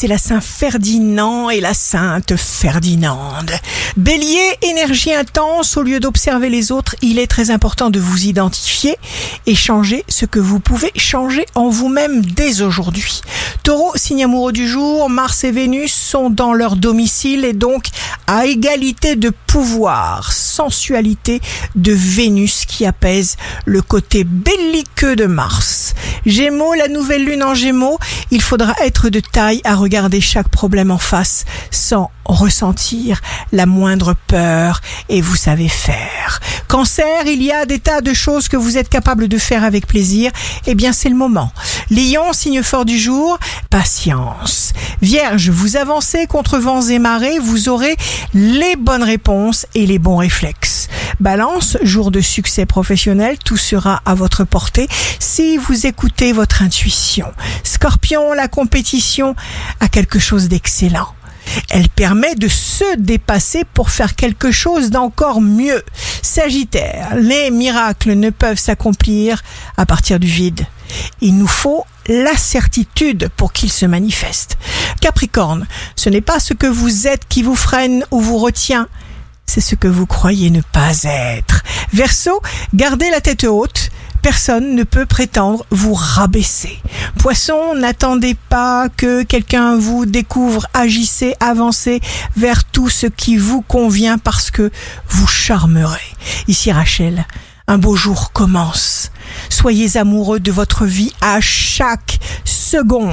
c'est la Saint Ferdinand et la Sainte Ferdinande. Bélier, énergie intense, au lieu d'observer les autres, il est très important de vous identifier et changer ce que vous pouvez changer en vous-même dès aujourd'hui. Taureau, signe amoureux du jour, Mars et Vénus sont dans leur domicile et donc à égalité de pouvoir, sensualité de Vénus qui apaise le côté belliqueux de Mars. Gémeaux, la nouvelle lune en Gémeaux, il faudra être de taille à regarder chaque problème en face sans ressentir la moindre peur et vous savez faire. Cancer, il y a des tas de choses que vous êtes capable de faire avec plaisir. Eh bien, c'est le moment. Lion, signe fort du jour, patience. Vierge, vous avancez contre vents et marées, vous aurez les bonnes réponses et les bons réflexes. Balance, jour de succès professionnel, tout sera à votre portée si vous écoutez votre intuition. Scorpion, la compétition a quelque chose d'excellent. Elle permet de se dépasser pour faire quelque chose d'encore mieux. Sagittaire, les miracles ne peuvent s'accomplir à partir du vide. Il nous faut la certitude pour qu'ils se manifestent. Capricorne, ce n'est pas ce que vous êtes qui vous freine ou vous retient, c'est ce que vous croyez ne pas être. Verseau, gardez la tête haute personne ne peut prétendre vous rabaisser. Poisson, n'attendez pas que quelqu'un vous découvre, agissez, avancez vers tout ce qui vous convient parce que vous charmerez. Ici Rachel, un beau jour commence. Soyez amoureux de votre vie à chaque seconde.